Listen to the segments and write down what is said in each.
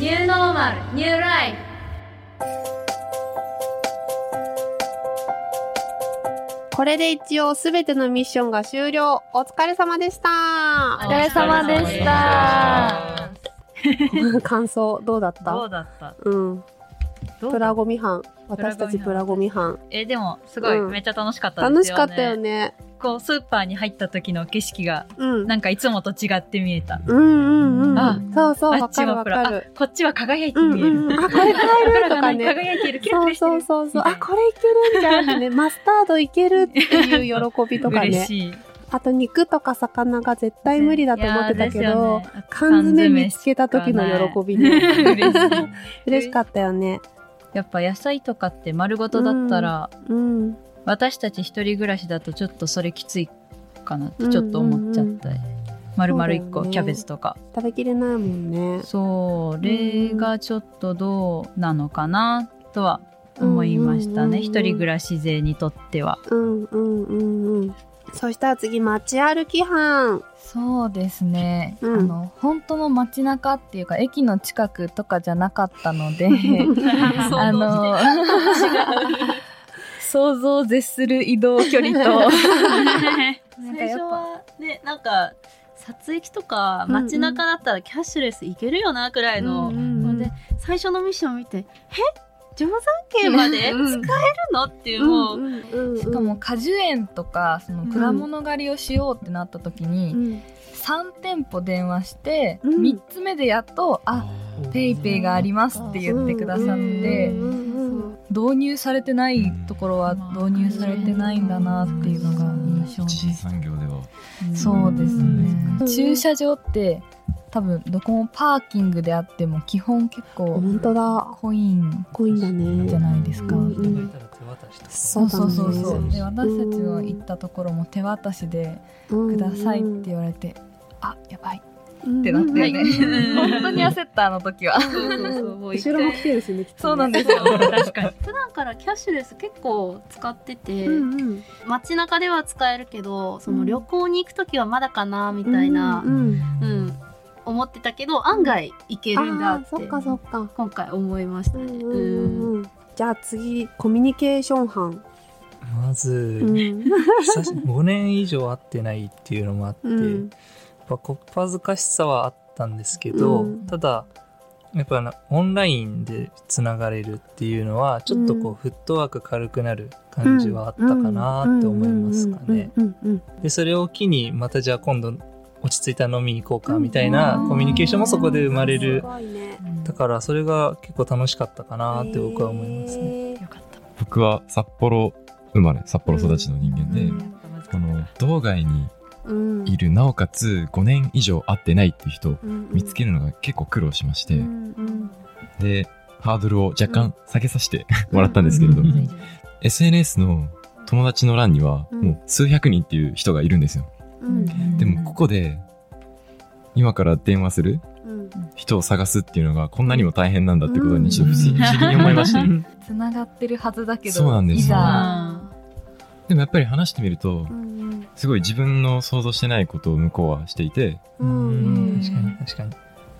ニューノーマルニューライフこれで一応すべてのミッションが終了。お疲れ様でした。お疲れ様でした。感想どうだった？どうだった？うん。プラゴミ班。私たちプラゴミ班。えでもすごい、うんめっちゃ楽しかったですよね楽しかったよね。こうスーパーに入った時の景色がうん。なんかいつもと違って見えたうんうんうん。あそうそう、あっちはこっちは輝いてうん見える、うんうん。あ、これ買えるとかね。輝いてるキラキそうラしてるそうそうそう。あ、これいけるんじゃんってね。マスタードいけるっていう喜びとかね。嬉しいあと肉とか魚が絶対無理だと思ってたけど、ね缶詰見つけた時の喜びね。嬉しい嬉しかったよね。やっぱ野菜とかって丸ごとだったら、うん。私たち一人暮らしだとちょっとそれきついかなってちょっと思っちゃった、丸々一そうだよね個キャベツとか。食べきれないもんね。それがちょっとどうなのかなとは思いましたね、うんうんうんうん。一人暮らし勢にとっては。うんうんうんうん。そしたら次、街歩き班。そうですね、うん。あの本当の街中っていうか駅の近くとかじゃなかったので あの 想像を絶する移動距離と。最初はねなんか撮影とか街中だったらキャッシュレスいけるよなくらいの、うんうんので最初のミッション見て「え定山渓まで使えるの?」っていうもう、しかも果樹園とかその果物狩りをしようってなった時に、うん。3店舗電話して、うん。3つ目でやっと「あペイペイがあります」って言ってくださって、うんうん導入されてないところは導入されてないんだなっていうのが印象です。産業では。そうですね。うん。駐車場って多分どこもパーキングであっても基本結構本当だ。コイン濃いんだね。じゃないですか。そうそうそうそうで私たちの行ったところも手渡しで「ください」って言われて「あやばい」ってなってね、本当に焦ったあの時は。そうそうそう。もう一後ろも回来てるしね。そうなんですよ。確かに普段からキャッシュレス結構使ってて、街中では使えるけどその旅行に行く時はまだかなみたいな、うん思ってたけど案外いけるんだってそっかそっか。今回思いましたね。じゃあ次、コミュニケーション班。まず、うん。久し5年以上会ってないっていうのもあって、うんぱこっぱずかしさはあったんですけど、うん。ただやっぱなオンラインでつながれるっていうのはちょっとこう、うん。フットワーク軽くなる感じはあったかなって思いますかね。でそれを機にまたじゃあ今度落ち着いた飲みに行こうかみたいなうん。コミュニケーションもそこで生まれする。だからそれが結構楽しかったかなって僕は思いますね。ね。よかった僕は札幌生まれ札幌育ちの人間で、うん。この道外にうん。いるなおかつ5年以上会ってないっていう人をうん。見つけるのが結構苦労しまして、うんうん。でハードルを若干下げさせて もらったんですけれど、うん。SNS の友達の欄にはうん。もう数百人っていう人がいるんですよ。うん。でもここで今から電話するうん。人を探すっていうのがこんなにも大変なんだってことにちょっと不思議に思いました。つながってるはずだけどそうなんですよ。でもやっぱり話してみるとうんすごい自分の想像してないことを向こうはしていて。うん。うん。確かに確かに。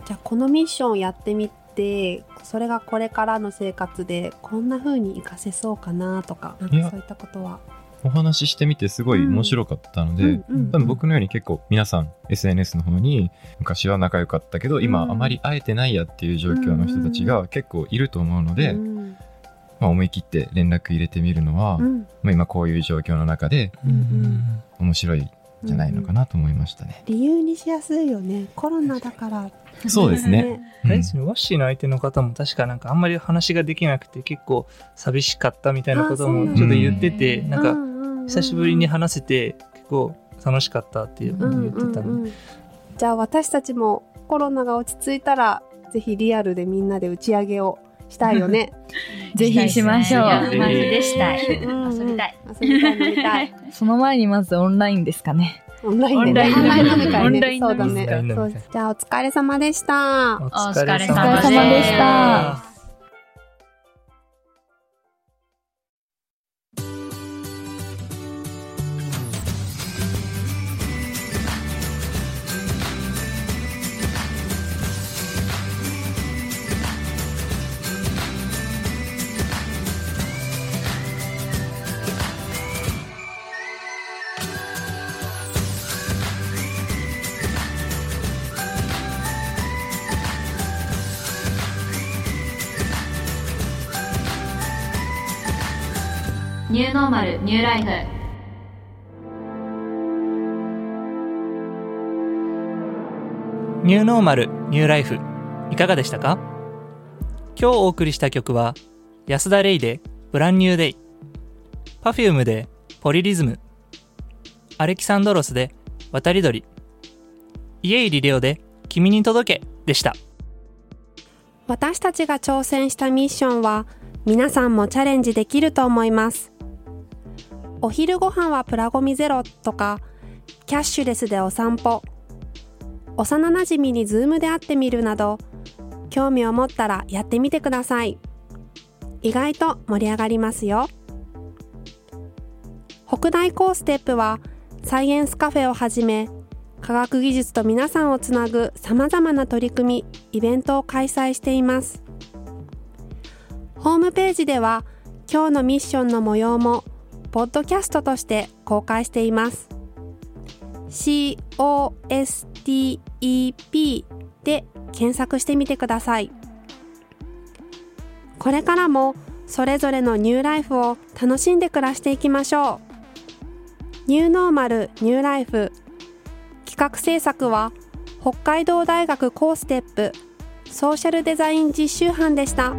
じゃあこのミッションをやってみてそれがこれからの生活でこんな風に活かせそうかなとかなんいや。かそういったことは？お話ししてみてすごい面白かったので、うん。うん多分僕のように結構皆さん SNS の方に昔は仲良かったけど今うんあまり会えてないやっていう状況の人たちが結構いると思うので、うんまあ、思い切って連絡入れてみるのは、うん。まあ、今こういう状況の中で面白いんじゃないのかなと思いましたね。理由にしやすいよね。コロナだから。そうですね。うん。あれですね、ワッシーの相手の方も確かなんかあんまり話ができなくて結構寂しかったみたいなこともちょっと言ってて、なんかか久しぶりに話せて結構楽しかったっていうのを言ってたので、じゃあ私たちもコロナが落ち着いたらぜひリアルでみんなで打ち上げをしたいよね。ぜひ。しましょうマジでした。いうん遊びたい。遊びたい飲みたい。その前にまずオンラインですかね。オンラインで。ね。オンライン飲み会ね。そうだね。じゃあお疲れ様でした。お疲れ様でしたニューノーマルニューライフ。ニューノーマルニューライフ。いかがでしたか？今日お送りした曲は安田レイでブランニューデイ。Perfume でポリリズム。アレキサンドロスで渡り鳥。家入レオで君に届けでした。私たちが挑戦したミッションは皆さんもチャレンジできると思いますお昼ご飯はプラゴミゼロとかキャッシュレスでお散歩。幼なじみに Zoom で会ってみるなど興味を持ったらやってみてください。意外と盛り上がりますよ。北大 CoSTEP はサイエンスカフェをはじめ科学技術と皆さんをつなぐ様々な取り組み、イベントを開催しています。ホームページでは今日のミッションの模様もポッドキャストとして公開しています。COSTEP で検索してみてください。これからもそれぞれのニューライフを楽しんで暮らしていきましょう。ニューノーマルニューライフ企画制作は北海道大学コーステップソーシャルデザイン実習班でした。